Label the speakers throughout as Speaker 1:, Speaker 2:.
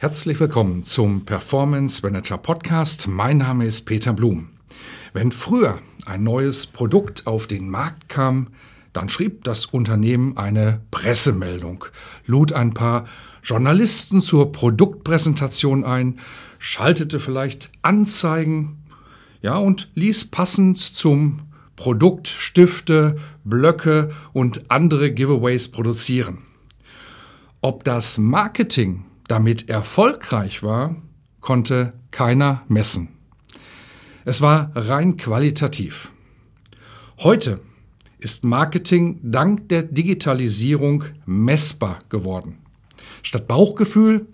Speaker 1: Herzlich willkommen zum Performance Manager Podcast. Mein Name ist Peter Blum. Wenn früher ein neues Produkt auf den Markt kam, dann schrieb das Unternehmen eine Pressemeldung, lud ein paar Journalisten zur Produktpräsentation ein, schaltete vielleicht Anzeigen, ja, und ließ passend zum Produkt Stifte, Blöcke und andere Giveaways produzieren. Ob das Marketing damit erfolgreich war, konnte keiner messen. Es war rein qualitativ. Heute ist Marketing dank der Digitalisierung messbar geworden. Statt Bauchgefühl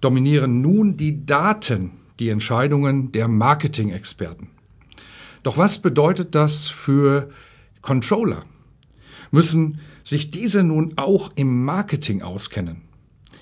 Speaker 1: dominieren nun die Daten die Entscheidungen der Marketing-Experten. Doch was bedeutet das für Controller? Müssen sich diese nun auch im Marketing auskennen?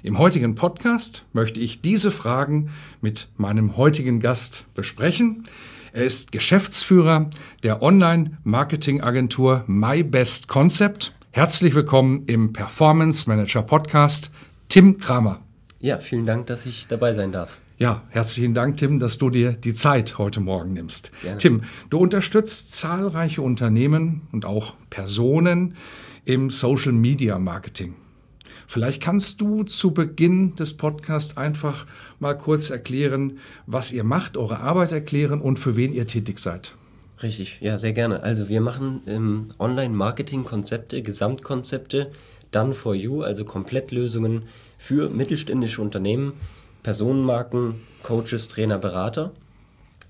Speaker 1: Im heutigen Podcast möchte ich diese Fragen mit meinem heutigen Gast besprechen. Er ist Geschäftsführer der Online-Marketing-Agentur My Best Concept. Herzlich willkommen im Performance Manager Podcast, Tim Kramer.
Speaker 2: Ja, vielen Dank, dass ich dabei sein darf.
Speaker 1: Ja, herzlichen Dank, Tim, dass du dir die Zeit heute Morgen nimmst. Gerne. Tim, du unterstützt zahlreiche Unternehmen und auch Personen im Social Media Marketing. Vielleicht kannst du zu Beginn des Podcasts einfach mal kurz erklären, was ihr macht, eure Arbeit erklären und für wen ihr tätig seid.
Speaker 2: Richtig, ja, sehr gerne. Also wir machen ähm, Online-Marketing-Konzepte, Gesamtkonzepte, Done for You, also Komplettlösungen für mittelständische Unternehmen, Personenmarken, Coaches, Trainer, Berater.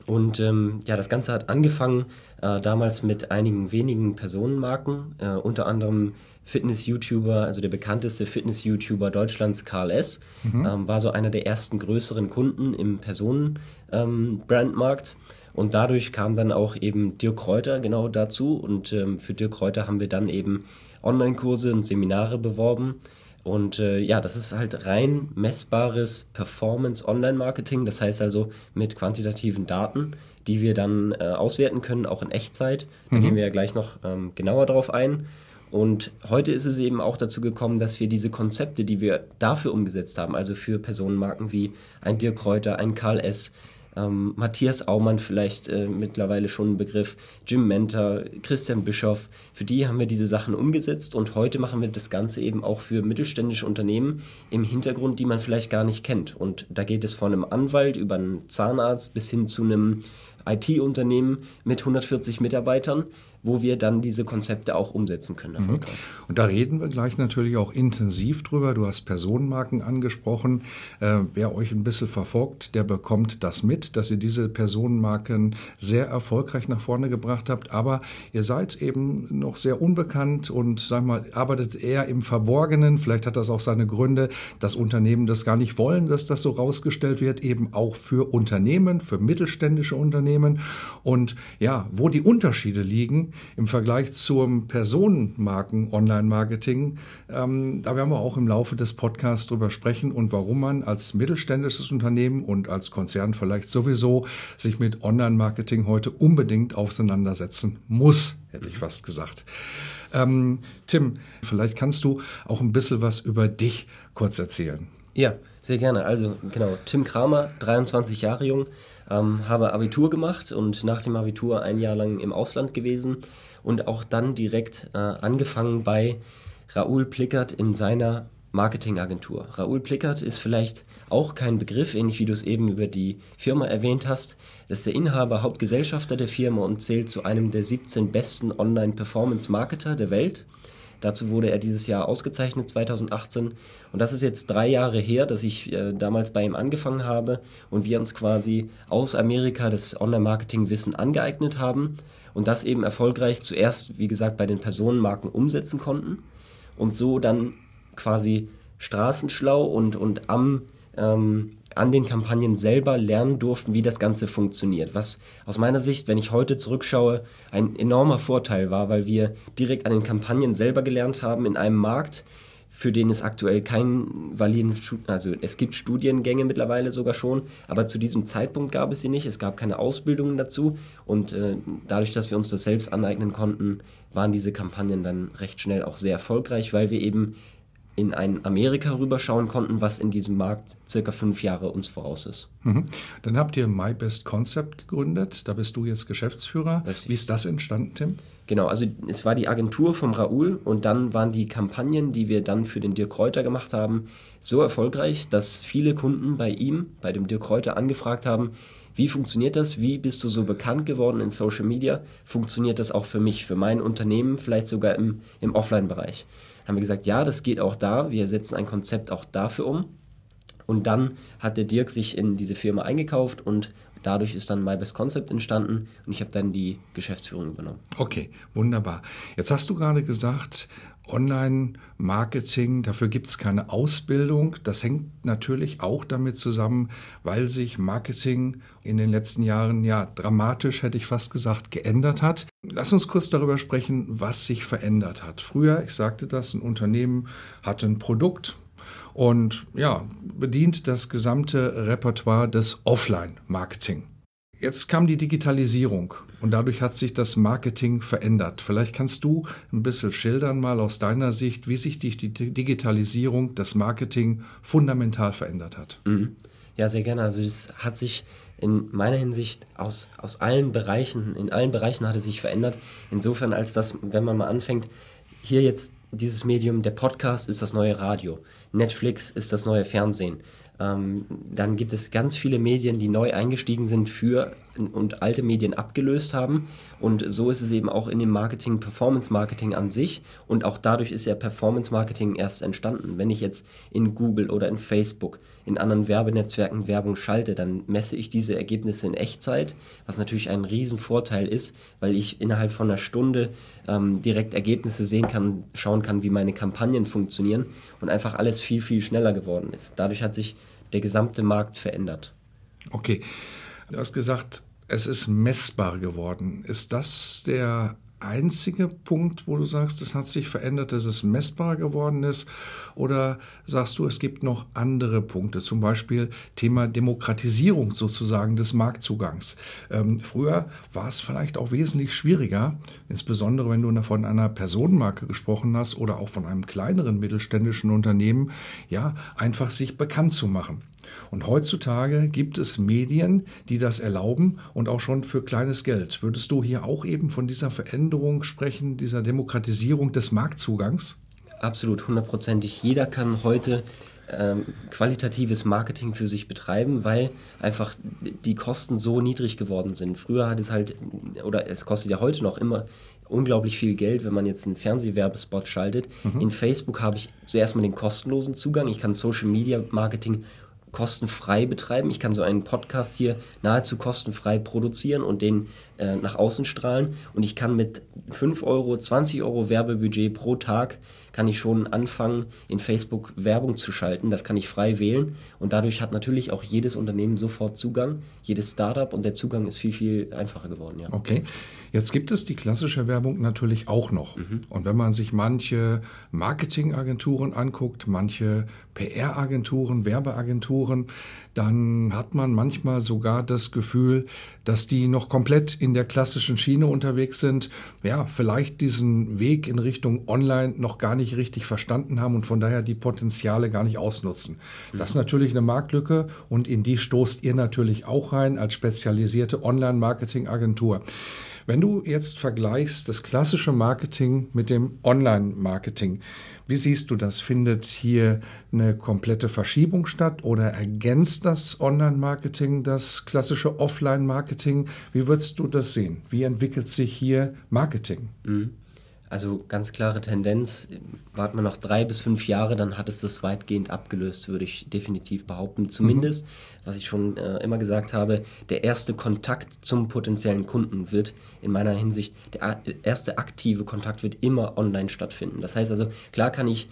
Speaker 2: Und ähm, ja, das Ganze hat angefangen äh, damals mit einigen wenigen Personenmarken, äh, unter anderem Fitness-YouTuber, also der bekannteste Fitness-YouTuber Deutschlands, Karl S., mhm. ähm, war so einer der ersten größeren Kunden im Personen-Brandmarkt. Ähm, und dadurch kam dann auch eben Dirk Kräuter genau dazu. Und ähm, für Dirk Kräuter haben wir dann eben Online-Kurse und Seminare beworben. Und äh, ja, das ist halt rein messbares Performance-Online-Marketing. Das heißt also mit quantitativen Daten, die wir dann äh, auswerten können, auch in Echtzeit. Da mhm. gehen wir ja gleich noch ähm, genauer drauf ein. Und heute ist es eben auch dazu gekommen, dass wir diese Konzepte, die wir dafür umgesetzt haben, also für Personenmarken wie ein Dirk Kräuter, ein Karl S., ähm, Matthias Aumann vielleicht äh, mittlerweile schon ein Begriff, Jim Mentor, Christian Bischoff, für die haben wir diese Sachen umgesetzt und heute machen wir das Ganze eben auch für mittelständische Unternehmen im Hintergrund, die man vielleicht gar nicht kennt. Und da geht es von einem Anwalt über einen Zahnarzt bis hin zu einem IT-Unternehmen mit 140 Mitarbeitern, wo wir dann diese Konzepte auch umsetzen können.
Speaker 1: Mhm. Und da reden wir gleich natürlich auch intensiv drüber. Du hast Personenmarken angesprochen. Äh, wer euch ein bisschen verfolgt, der bekommt das mit, dass ihr diese Personenmarken sehr erfolgreich nach vorne gebracht habt. Aber ihr seid eben noch sehr unbekannt und sag mal, arbeitet eher im Verborgenen. Vielleicht hat das auch seine Gründe, dass Unternehmen das gar nicht wollen, dass das so rausgestellt wird, eben auch für Unternehmen, für mittelständische Unternehmen. Und ja, wo die Unterschiede liegen, im Vergleich zum Personenmarken-Online-Marketing. Ähm, da werden wir auch im Laufe des Podcasts drüber sprechen und warum man als mittelständisches Unternehmen und als Konzern vielleicht sowieso sich mit Online-Marketing heute unbedingt auseinandersetzen muss, hätte ich fast gesagt. Ähm, Tim, vielleicht kannst du auch ein bisschen was über dich kurz erzählen.
Speaker 2: Ja, sehr gerne. Also genau, Tim Kramer, 23 Jahre jung, ähm, habe Abitur gemacht und nach dem Abitur ein Jahr lang im Ausland gewesen und auch dann direkt äh, angefangen bei Raoul Plickert in seiner Marketingagentur. Raoul Plickert ist vielleicht auch kein Begriff, ähnlich wie du es eben über die Firma erwähnt hast. Das ist der Inhaber, Hauptgesellschafter der Firma und zählt zu einem der 17 besten Online-Performance-Marketer der Welt. Dazu wurde er dieses Jahr ausgezeichnet, 2018. Und das ist jetzt drei Jahre her, dass ich äh, damals bei ihm angefangen habe und wir uns quasi aus Amerika das Online-Marketing-Wissen angeeignet haben und das eben erfolgreich zuerst, wie gesagt, bei den Personenmarken umsetzen konnten und so dann quasi straßenschlau und, und am ähm, an den Kampagnen selber lernen durften, wie das Ganze funktioniert. Was aus meiner Sicht, wenn ich heute zurückschaue, ein enormer Vorteil war, weil wir direkt an den Kampagnen selber gelernt haben in einem Markt, für den es aktuell keinen validen, also es gibt Studiengänge mittlerweile sogar schon, aber zu diesem Zeitpunkt gab es sie nicht. Es gab keine Ausbildungen dazu und äh, dadurch, dass wir uns das selbst aneignen konnten, waren diese Kampagnen dann recht schnell auch sehr erfolgreich, weil wir eben in ein Amerika rüberschauen konnten, was in diesem Markt circa fünf Jahre uns voraus ist.
Speaker 1: Mhm. Dann habt ihr My Best Concept gegründet. Da bist du jetzt Geschäftsführer. Richtig. Wie ist das entstanden, Tim?
Speaker 2: Genau, also es war die Agentur vom Raoul und dann waren die Kampagnen, die wir dann für den Dirk Kräuter gemacht haben, so erfolgreich, dass viele Kunden bei ihm, bei dem Dirk Kräuter, angefragt haben, wie funktioniert das? Wie bist du so bekannt geworden in Social Media? Funktioniert das auch für mich, für mein Unternehmen, vielleicht sogar im, im Offline-Bereich? haben wir gesagt, ja, das geht auch da. Wir setzen ein Konzept auch dafür um. Und dann hat der Dirk sich in diese Firma eingekauft und dadurch ist dann My Best Concept entstanden und ich habe dann die Geschäftsführung übernommen.
Speaker 1: Okay, wunderbar. Jetzt hast du gerade gesagt, Online-Marketing, dafür gibt es keine Ausbildung. Das hängt natürlich auch damit zusammen, weil sich Marketing in den letzten Jahren ja dramatisch, hätte ich fast gesagt, geändert hat. Lass uns kurz darüber sprechen, was sich verändert hat. Früher, ich sagte das, ein Unternehmen hatte ein Produkt, und ja, bedient das gesamte Repertoire des Offline-Marketing. Jetzt kam die Digitalisierung und dadurch hat sich das Marketing verändert. Vielleicht kannst du ein bisschen schildern mal aus deiner Sicht, wie sich die Digitalisierung das Marketing fundamental verändert hat.
Speaker 2: Mhm. Ja, sehr gerne. Also es hat sich in meiner Hinsicht aus, aus allen Bereichen, in allen Bereichen hat es sich verändert. Insofern, als dass, wenn man mal anfängt, hier jetzt dieses Medium, der Podcast ist das neue Radio, Netflix ist das neue Fernsehen. Ähm, dann gibt es ganz viele Medien, die neu eingestiegen sind für und alte Medien abgelöst haben. Und so ist es eben auch in dem Marketing, Performance Marketing an sich. Und auch dadurch ist ja Performance Marketing erst entstanden. Wenn ich jetzt in Google oder in Facebook, in anderen Werbenetzwerken Werbung schalte, dann messe ich diese Ergebnisse in Echtzeit, was natürlich ein Riesenvorteil ist, weil ich innerhalb von einer Stunde ähm, direkt Ergebnisse sehen kann, schauen kann, wie meine Kampagnen funktionieren und einfach alles viel, viel schneller geworden ist. Dadurch hat sich der gesamte Markt verändert.
Speaker 1: Okay. Du hast gesagt, es ist messbar geworden. Ist das der einzige Punkt, wo du sagst, es hat sich verändert, dass es messbar geworden ist? Oder sagst du, es gibt noch andere Punkte, zum Beispiel Thema Demokratisierung sozusagen des Marktzugangs? Ähm, früher war es vielleicht auch wesentlich schwieriger, insbesondere wenn du von einer Personenmarke gesprochen hast oder auch von einem kleineren mittelständischen Unternehmen, ja, einfach sich bekannt zu machen. Und heutzutage gibt es Medien, die das erlauben und auch schon für kleines Geld. Würdest du hier auch eben von dieser Veränderung sprechen, dieser Demokratisierung des Marktzugangs?
Speaker 2: Absolut, hundertprozentig. Jeder kann heute ähm, qualitatives Marketing für sich betreiben, weil einfach die Kosten so niedrig geworden sind. Früher hat es halt, oder es kostet ja heute noch immer unglaublich viel Geld, wenn man jetzt einen Fernsehwerbespot schaltet. Mhm. In Facebook habe ich zuerst mal den kostenlosen Zugang. Ich kann Social Media Marketing kostenfrei betreiben. Ich kann so einen Podcast hier nahezu kostenfrei produzieren und den äh, nach außen strahlen. Und ich kann mit 5 Euro, 20 Euro Werbebudget pro Tag kann ich schon anfangen, in Facebook Werbung zu schalten. Das kann ich frei wählen. Und dadurch hat natürlich auch jedes Unternehmen sofort Zugang, jedes Startup und der Zugang ist viel, viel einfacher geworden. Ja.
Speaker 1: Okay. Jetzt gibt es die klassische Werbung natürlich auch noch. Mhm. Und wenn man sich manche Marketingagenturen anguckt, manche PR-Agenturen, Werbeagenturen, dann hat man manchmal sogar das Gefühl, dass die noch komplett in der klassischen Schiene unterwegs sind, ja, vielleicht diesen Weg in Richtung Online noch gar nicht richtig verstanden haben und von daher die Potenziale gar nicht ausnutzen. Das ist natürlich eine Marktlücke und in die stoßt ihr natürlich auch rein als spezialisierte Online-Marketing-Agentur. Wenn du jetzt vergleichst das klassische Marketing mit dem Online-Marketing, wie siehst du das? Findet hier eine komplette Verschiebung statt oder ergänzt das Online-Marketing das klassische Offline-Marketing? Wie würdest du das sehen? Wie entwickelt sich hier Marketing?
Speaker 2: Mhm. Also ganz klare Tendenz, warten wir noch drei bis fünf Jahre, dann hat es das weitgehend abgelöst, würde ich definitiv behaupten. Zumindest, mhm. was ich schon äh, immer gesagt habe, der erste Kontakt zum potenziellen Kunden wird in meiner Hinsicht, der erste aktive Kontakt wird immer online stattfinden. Das heißt also, klar kann ich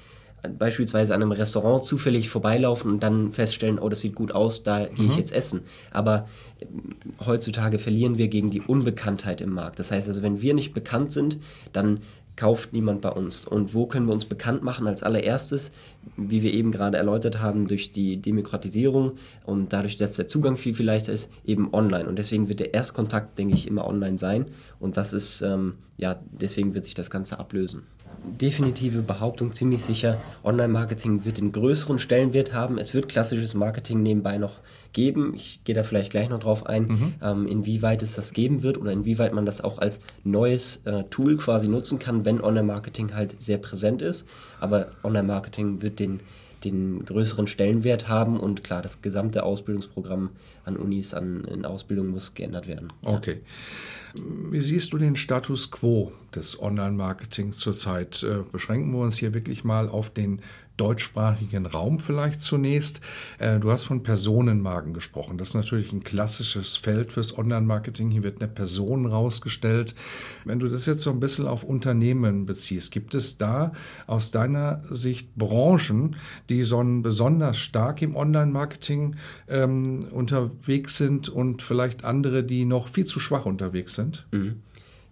Speaker 2: beispielsweise an einem Restaurant zufällig vorbeilaufen und dann feststellen, oh, das sieht gut aus, da mhm. gehe ich mhm. jetzt essen. Aber äh, heutzutage verlieren wir gegen die Unbekanntheit im Markt. Das heißt also, wenn wir nicht bekannt sind, dann kauft niemand bei uns. Und wo können wir uns bekannt machen als allererstes, wie wir eben gerade erläutert haben, durch die Demokratisierung und dadurch, dass der Zugang viel, viel leichter ist, eben online. Und deswegen wird der Erstkontakt, denke ich, immer online sein. Und das ist, ähm, ja, deswegen wird sich das Ganze ablösen definitive Behauptung ziemlich sicher, Online-Marketing wird den größeren Stellenwert haben. Es wird klassisches Marketing nebenbei noch geben. Ich gehe da vielleicht gleich noch drauf ein, mhm. ähm, inwieweit es das geben wird oder inwieweit man das auch als neues äh, Tool quasi nutzen kann, wenn Online-Marketing halt sehr präsent ist. Aber Online-Marketing wird den den größeren Stellenwert haben und klar, das gesamte Ausbildungsprogramm an Unis, an in Ausbildung muss geändert werden.
Speaker 1: Okay. Ja. Wie siehst du den Status quo des Online-Marketings zurzeit? Äh, beschränken wir uns hier wirklich mal auf den deutschsprachigen Raum vielleicht zunächst. Äh, du hast von Personenmarken gesprochen. Das ist natürlich ein klassisches Feld fürs Online-Marketing. Hier wird eine Person rausgestellt. Wenn du das jetzt so ein bisschen auf Unternehmen beziehst, gibt es da aus deiner Sicht Branchen, die so besonders stark im Online-Marketing ähm, unterwegs sind und vielleicht andere, die noch viel zu schwach unterwegs sind?
Speaker 2: Mhm.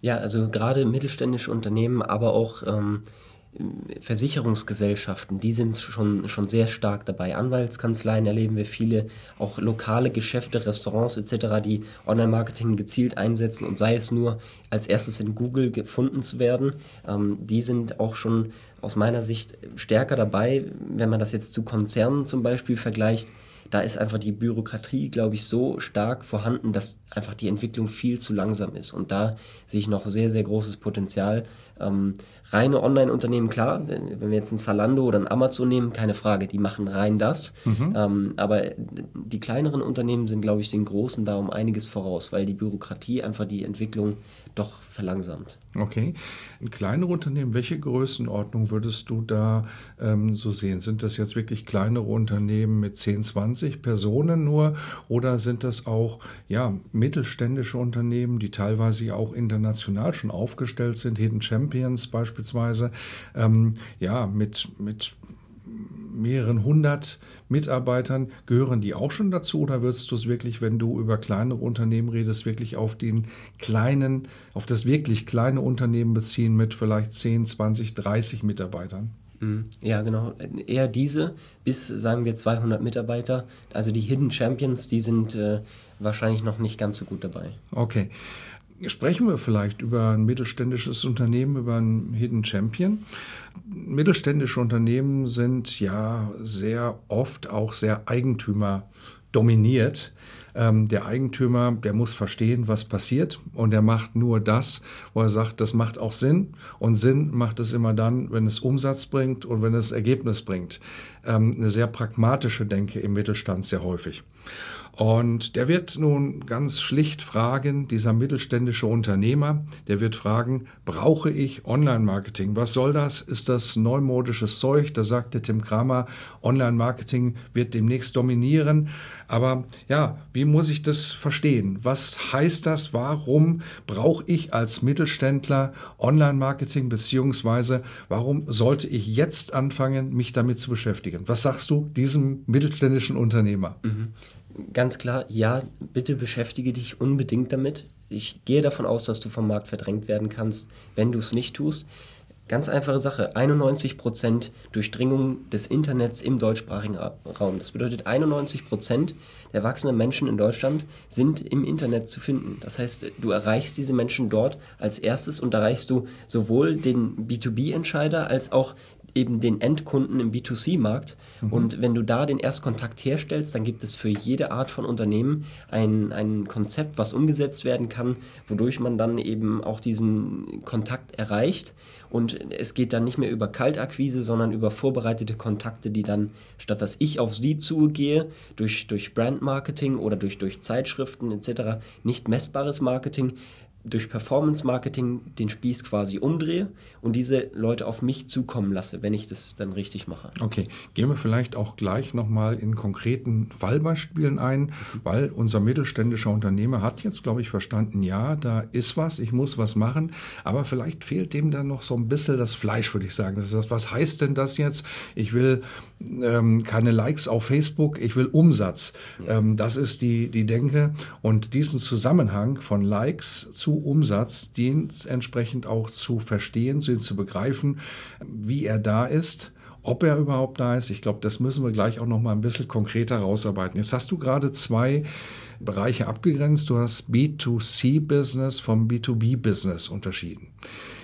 Speaker 2: Ja, also gerade mittelständische Unternehmen, aber auch ähm, Versicherungsgesellschaften, die sind schon, schon sehr stark dabei. Anwaltskanzleien erleben wir viele, auch lokale Geschäfte, Restaurants etc., die Online-Marketing gezielt einsetzen und sei es nur als erstes in Google gefunden zu werden. Ähm, die sind auch schon aus meiner Sicht stärker dabei, wenn man das jetzt zu Konzernen zum Beispiel vergleicht da ist einfach die Bürokratie, glaube ich, so stark vorhanden, dass einfach die Entwicklung viel zu langsam ist. Und da sehe ich noch sehr, sehr großes Potenzial. Ähm, reine Online-Unternehmen, klar, wenn, wir jetzt ein Zalando oder ein Amazon nehmen, keine Frage, die machen rein das. Mhm. Ähm, aber die kleineren Unternehmen sind, glaube ich, den großen da um einiges voraus, weil die Bürokratie einfach die Entwicklung doch verlangsamt.
Speaker 1: Okay. In kleinere Unternehmen, welche Größenordnung würdest du da ähm, so sehen? Sind das jetzt wirklich kleinere Unternehmen mit 10, 20 Personen nur oder sind das auch ja, mittelständische Unternehmen, die teilweise auch international schon aufgestellt sind, Hidden Champions beispielsweise, ähm, ja, mit, mit mehreren hundert Mitarbeitern, gehören die auch schon dazu oder würdest du es wirklich, wenn du über kleinere Unternehmen redest, wirklich auf den kleinen, auf das wirklich kleine Unternehmen beziehen mit vielleicht 10, 20, 30 Mitarbeitern?
Speaker 2: Mhm. Ja, genau. Eher diese bis, sagen wir, 200 Mitarbeiter. Also die Hidden Champions, die sind äh, wahrscheinlich noch nicht ganz so gut dabei.
Speaker 1: Okay. Sprechen wir vielleicht über ein mittelständisches Unternehmen, über einen Hidden Champion. Mittelständische Unternehmen sind ja sehr oft auch sehr Eigentümer dominiert. Ähm, der Eigentümer, der muss verstehen, was passiert und er macht nur das, wo er sagt, das macht auch Sinn und Sinn macht es immer dann, wenn es Umsatz bringt und wenn es Ergebnis bringt. Ähm, eine sehr pragmatische Denke im Mittelstand sehr häufig. Und der wird nun ganz schlicht fragen, dieser mittelständische Unternehmer, der wird fragen, brauche ich Online-Marketing? Was soll das? Ist das neumodisches Zeug? Da sagte Tim Kramer, Online-Marketing wird demnächst dominieren. Aber ja, wie muss ich das verstehen? Was heißt das? Warum brauche ich als Mittelständler Online-Marketing? Beziehungsweise warum sollte ich jetzt anfangen, mich damit zu beschäftigen? Was sagst du diesem mittelständischen Unternehmer?
Speaker 2: Mhm ganz klar, ja, bitte beschäftige dich unbedingt damit. Ich gehe davon aus, dass du vom Markt verdrängt werden kannst, wenn du es nicht tust. Ganz einfache Sache, 91% Durchdringung des Internets im deutschsprachigen Raum. Das bedeutet, 91% der erwachsenen Menschen in Deutschland sind im Internet zu finden. Das heißt, du erreichst diese Menschen dort als erstes und erreichst du sowohl den B2B-Entscheider als auch eben den Endkunden im B2C-Markt. Mhm. Und wenn du da den Erstkontakt herstellst, dann gibt es für jede Art von Unternehmen ein, ein Konzept, was umgesetzt werden kann, wodurch man dann eben auch diesen Kontakt erreicht. Und es geht dann nicht mehr über Kaltakquise, sondern über vorbereitete Kontakte, die dann, statt dass ich auf sie zugehe, durch, durch Brandmarketing oder durch, durch Zeitschriften etc., nicht messbares Marketing, durch Performance Marketing den Spieß quasi umdrehe und diese Leute auf mich zukommen lasse, wenn ich das dann richtig mache.
Speaker 1: Okay, gehen wir vielleicht auch gleich nochmal in konkreten Fallbeispielen ein, weil unser mittelständischer Unternehmer hat jetzt, glaube ich, verstanden, ja, da ist was, ich muss was machen, aber vielleicht fehlt dem dann noch so ein bisschen das Fleisch, würde ich sagen. Das ist, was heißt denn das jetzt? Ich will ähm, keine Likes auf Facebook, ich will Umsatz. Ähm, das ist die, die Denke und diesen Zusammenhang von Likes zu Umsatz, den entsprechend auch zu verstehen, zu begreifen, wie er da ist ob er überhaupt da ist. Ich glaube, das müssen wir gleich auch noch mal ein bisschen konkreter rausarbeiten. Jetzt hast du gerade zwei Bereiche abgegrenzt. Du hast B2C-Business vom B2B-Business unterschieden.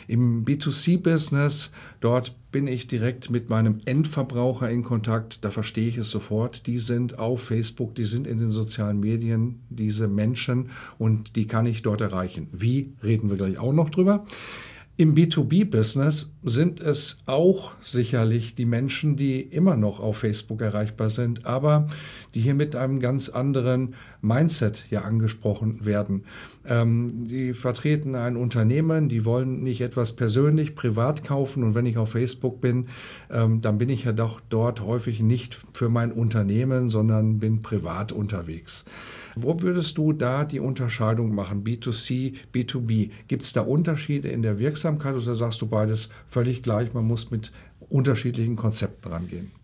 Speaker 1: Im B2C-Business, dort bin ich direkt mit meinem Endverbraucher in Kontakt, da verstehe ich es sofort. Die sind auf Facebook, die sind in den sozialen Medien, diese Menschen und die kann ich dort erreichen. Wie, reden wir gleich auch noch drüber. Im B2B-Business sind es auch sicherlich die Menschen, die immer noch auf Facebook erreichbar sind, aber die hier mit einem ganz anderen Mindset ja angesprochen werden. Ähm, die vertreten ein Unternehmen, die wollen nicht etwas persönlich, privat kaufen und wenn ich auf Facebook bin, ähm, dann bin ich ja doch dort häufig nicht für mein Unternehmen, sondern bin privat unterwegs. Wo würdest du da die Unterscheidung machen, B2C, B2B? Gibt es da Unterschiede in der Wirksamkeit oder sagst du beides völlig gleich, man muss mit unterschiedlichen Konzepten rangehen?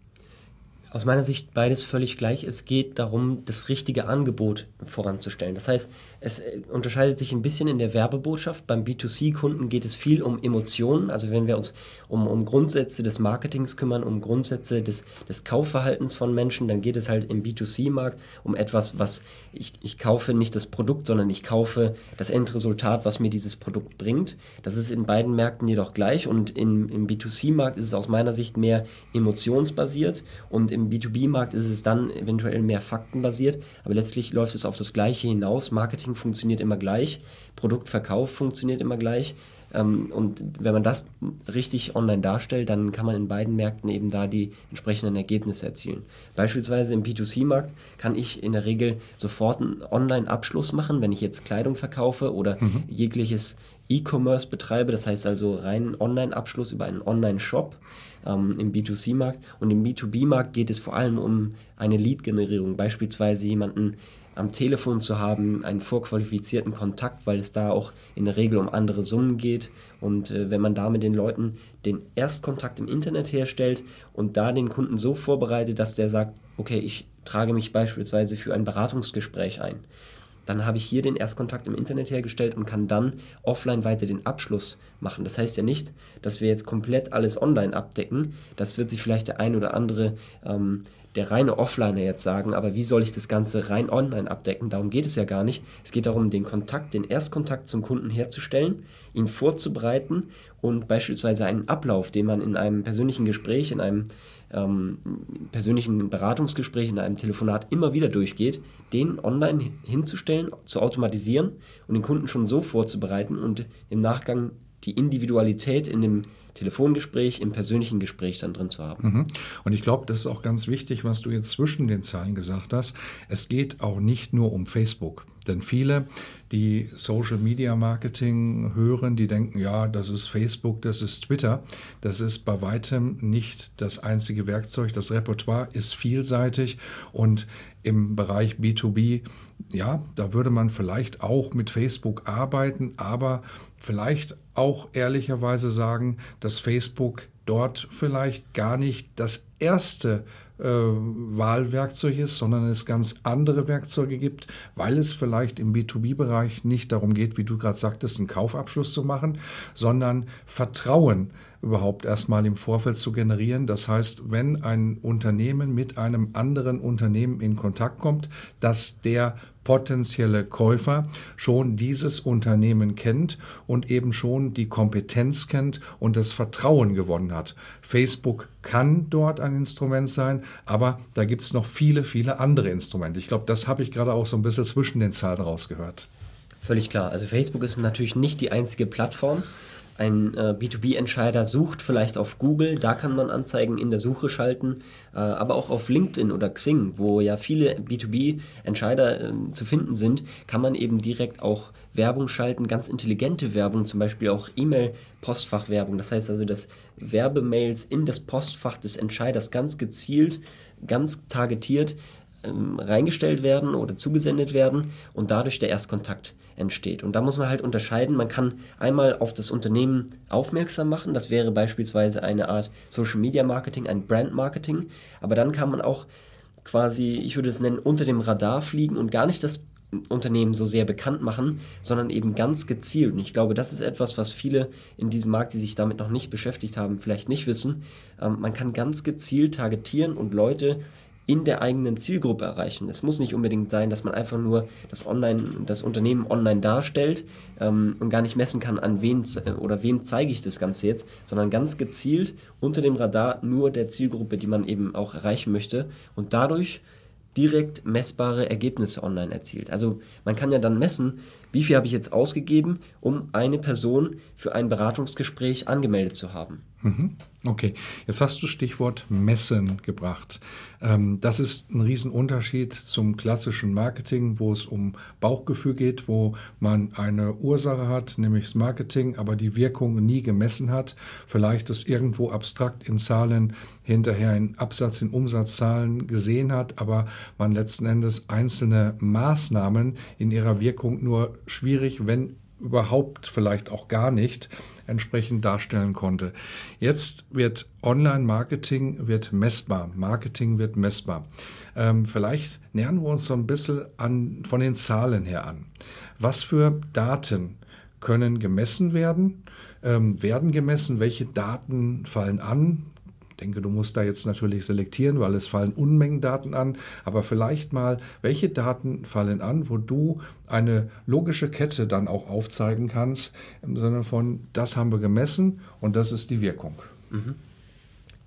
Speaker 2: Aus meiner Sicht beides völlig gleich. Es geht darum, das richtige Angebot voranzustellen. Das heißt, es äh, unterscheidet sich ein bisschen in der Werbebotschaft. Beim B2C-Kunden geht es viel um Emotionen. Also wenn wir uns um, um Grundsätze des Marketings kümmern, um Grundsätze des, des Kaufverhaltens von Menschen, dann geht es halt im B2C-Markt um etwas, was ich, ich kaufe nicht das Produkt, sondern ich kaufe das Endresultat, was mir dieses Produkt bringt. Das ist in beiden Märkten jedoch gleich und in, im B2C-Markt ist es aus meiner Sicht mehr emotionsbasiert und im B2B-Markt ist es dann eventuell mehr faktenbasiert, aber letztlich läuft es auf das Gleiche hinaus. Marketing funktioniert immer gleich, Produktverkauf funktioniert immer gleich. Ähm, und wenn man das richtig online darstellt, dann kann man in beiden Märkten eben da die entsprechenden Ergebnisse erzielen. Beispielsweise im B2C-Markt kann ich in der Regel sofort einen Online-Abschluss machen, wenn ich jetzt Kleidung verkaufe oder mhm. jegliches E-Commerce betreibe, das heißt also rein Online-Abschluss über einen Online-Shop ähm, im B2C-Markt. Und im B2B-Markt geht es vor allem um eine Lead-Generierung, beispielsweise jemanden am Telefon zu haben, einen vorqualifizierten Kontakt, weil es da auch in der Regel um andere Summen geht. Und äh, wenn man da mit den Leuten den Erstkontakt im Internet herstellt und da den Kunden so vorbereitet, dass der sagt, okay, ich trage mich beispielsweise für ein Beratungsgespräch ein, dann habe ich hier den Erstkontakt im Internet hergestellt und kann dann offline weiter den Abschluss machen. Das heißt ja nicht, dass wir jetzt komplett alles online abdecken. Das wird sich vielleicht der ein oder andere, ähm, der reine Offliner jetzt sagen, aber wie soll ich das Ganze rein online abdecken? Darum geht es ja gar nicht. Es geht darum, den Kontakt, den Erstkontakt zum Kunden herzustellen, ihn vorzubereiten und beispielsweise einen Ablauf, den man in einem persönlichen Gespräch, in einem ähm, persönlichen Beratungsgespräch, in einem Telefonat immer wieder durchgeht, den online hinzustellen, zu automatisieren und den Kunden schon so vorzubereiten und im Nachgang die Individualität in dem Telefongespräch, im persönlichen Gespräch dann drin zu haben.
Speaker 1: Mhm. Und ich glaube, das ist auch ganz wichtig, was du jetzt zwischen den Zeilen gesagt hast. Es geht auch nicht nur um Facebook. Denn viele, die Social Media Marketing hören, die denken, ja, das ist Facebook, das ist Twitter. Das ist bei weitem nicht das einzige Werkzeug. Das Repertoire ist vielseitig und im Bereich B2B, ja, da würde man vielleicht auch mit Facebook arbeiten, aber vielleicht auch ehrlicherweise sagen, dass Facebook dort vielleicht gar nicht das erste äh, Wahlwerkzeug ist, sondern es ganz andere Werkzeuge gibt, weil es vielleicht im B2B-Bereich nicht darum geht, wie du gerade sagtest, einen Kaufabschluss zu machen, sondern Vertrauen überhaupt erstmal im Vorfeld zu generieren. Das heißt, wenn ein Unternehmen mit einem anderen Unternehmen in Kontakt kommt, dass der potenzielle Käufer schon dieses Unternehmen kennt und eben schon die Kompetenz kennt und das Vertrauen gewonnen hat. Facebook kann dort ein Instrument sein, aber da gibt es noch viele, viele andere Instrumente. Ich glaube, das habe ich gerade auch so ein bisschen zwischen den Zahlen rausgehört.
Speaker 2: Völlig klar. Also Facebook ist natürlich nicht die einzige Plattform. Ein äh, B2B-Entscheider sucht vielleicht auf Google, da kann man Anzeigen in der Suche schalten, äh, aber auch auf LinkedIn oder Xing, wo ja viele B2B-Entscheider äh, zu finden sind, kann man eben direkt auch Werbung schalten, ganz intelligente Werbung, zum Beispiel auch E-Mail-Postfachwerbung. Das heißt also, dass Werbemails in das Postfach des Entscheiders ganz gezielt, ganz targetiert ähm, reingestellt werden oder zugesendet werden und dadurch der Erstkontakt entsteht. Und da muss man halt unterscheiden. Man kann einmal auf das Unternehmen aufmerksam machen. Das wäre beispielsweise eine Art Social Media Marketing, ein Brand Marketing. Aber dann kann man auch quasi, ich würde es nennen, unter dem Radar fliegen und gar nicht das Unternehmen so sehr bekannt machen, sondern eben ganz gezielt. Und ich glaube, das ist etwas, was viele in diesem Markt, die sich damit noch nicht beschäftigt haben, vielleicht nicht wissen. Ähm, man kann ganz gezielt targetieren und Leute in der eigenen Zielgruppe erreichen. Es muss nicht unbedingt sein, dass man einfach nur das Online, das Unternehmen online darstellt ähm, und gar nicht messen kann, an wen oder wem zeige ich das Ganze jetzt, sondern ganz gezielt unter dem Radar nur der Zielgruppe, die man eben auch erreichen möchte und dadurch direkt messbare Ergebnisse online erzielt. Also man kann ja dann messen, wie viel habe ich jetzt ausgegeben, um eine Person für ein Beratungsgespräch angemeldet zu haben.
Speaker 1: Mhm. Okay, jetzt hast du Stichwort Messen gebracht. Ähm, das ist ein Riesenunterschied zum klassischen Marketing, wo es um Bauchgefühl geht, wo man eine Ursache hat, nämlich das Marketing, aber die Wirkung nie gemessen hat. Vielleicht es irgendwo abstrakt in Zahlen hinterher in Absatz, in Umsatzzahlen gesehen hat, aber man letzten Endes einzelne Maßnahmen in ihrer Wirkung nur schwierig, wenn überhaupt vielleicht auch gar nicht entsprechend darstellen konnte. Jetzt wird Online-Marketing wird messbar, Marketing wird messbar. Ähm, vielleicht nähern wir uns so ein bisschen an, von den Zahlen her an. Was für Daten können gemessen werden, ähm, werden gemessen, welche Daten fallen an, denke, du musst da jetzt natürlich selektieren, weil es fallen Unmengen Daten an, aber vielleicht mal, welche Daten fallen an, wo du eine logische Kette dann auch aufzeigen kannst, im Sinne von, das haben wir gemessen und das ist die Wirkung. Mhm.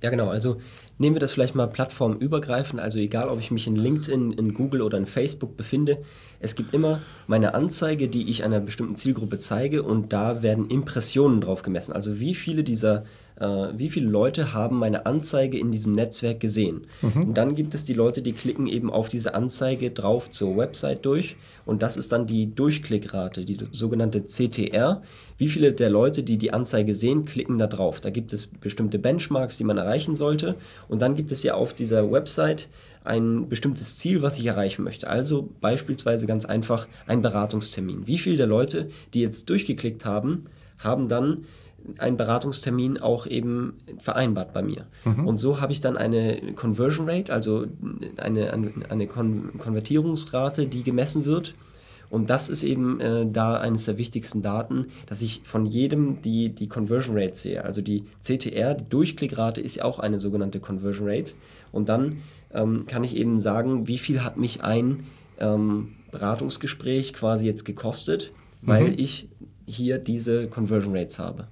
Speaker 2: Ja, genau. Also nehmen wir das vielleicht mal plattformübergreifend. Also egal, ob ich mich in LinkedIn, in Google oder in Facebook befinde, es gibt immer meine Anzeige, die ich einer bestimmten Zielgruppe zeige und da werden Impressionen drauf gemessen. Also wie viele dieser äh, wie viele Leute haben meine Anzeige in diesem Netzwerk gesehen. Mhm. Und dann gibt es die Leute, die klicken eben auf diese Anzeige drauf zur Website durch und das ist dann die Durchklickrate, die sogenannte CTR. Wie viele der Leute, die die Anzeige sehen, klicken da drauf? Da gibt es bestimmte Benchmarks, die man erreichen sollte und dann gibt es ja auf dieser Website ein bestimmtes Ziel, was ich erreichen möchte. Also beispielsweise ganz einfach ein Beratungstermin. Wie viele der Leute, die jetzt durchgeklickt haben, haben dann einen Beratungstermin auch eben vereinbart bei mir. Mhm. Und so habe ich dann eine Conversion Rate, also eine, eine, eine Kon Konvertierungsrate, die gemessen wird. Und das ist eben äh, da eines der wichtigsten Daten, dass ich von jedem die, die Conversion Rate sehe. Also die CTR, die Durchklickrate, ist ja auch eine sogenannte Conversion Rate. Und dann ähm, kann ich eben sagen, wie viel hat mich ein ähm, Beratungsgespräch quasi jetzt gekostet, weil mhm. ich hier diese Conversion Rates habe.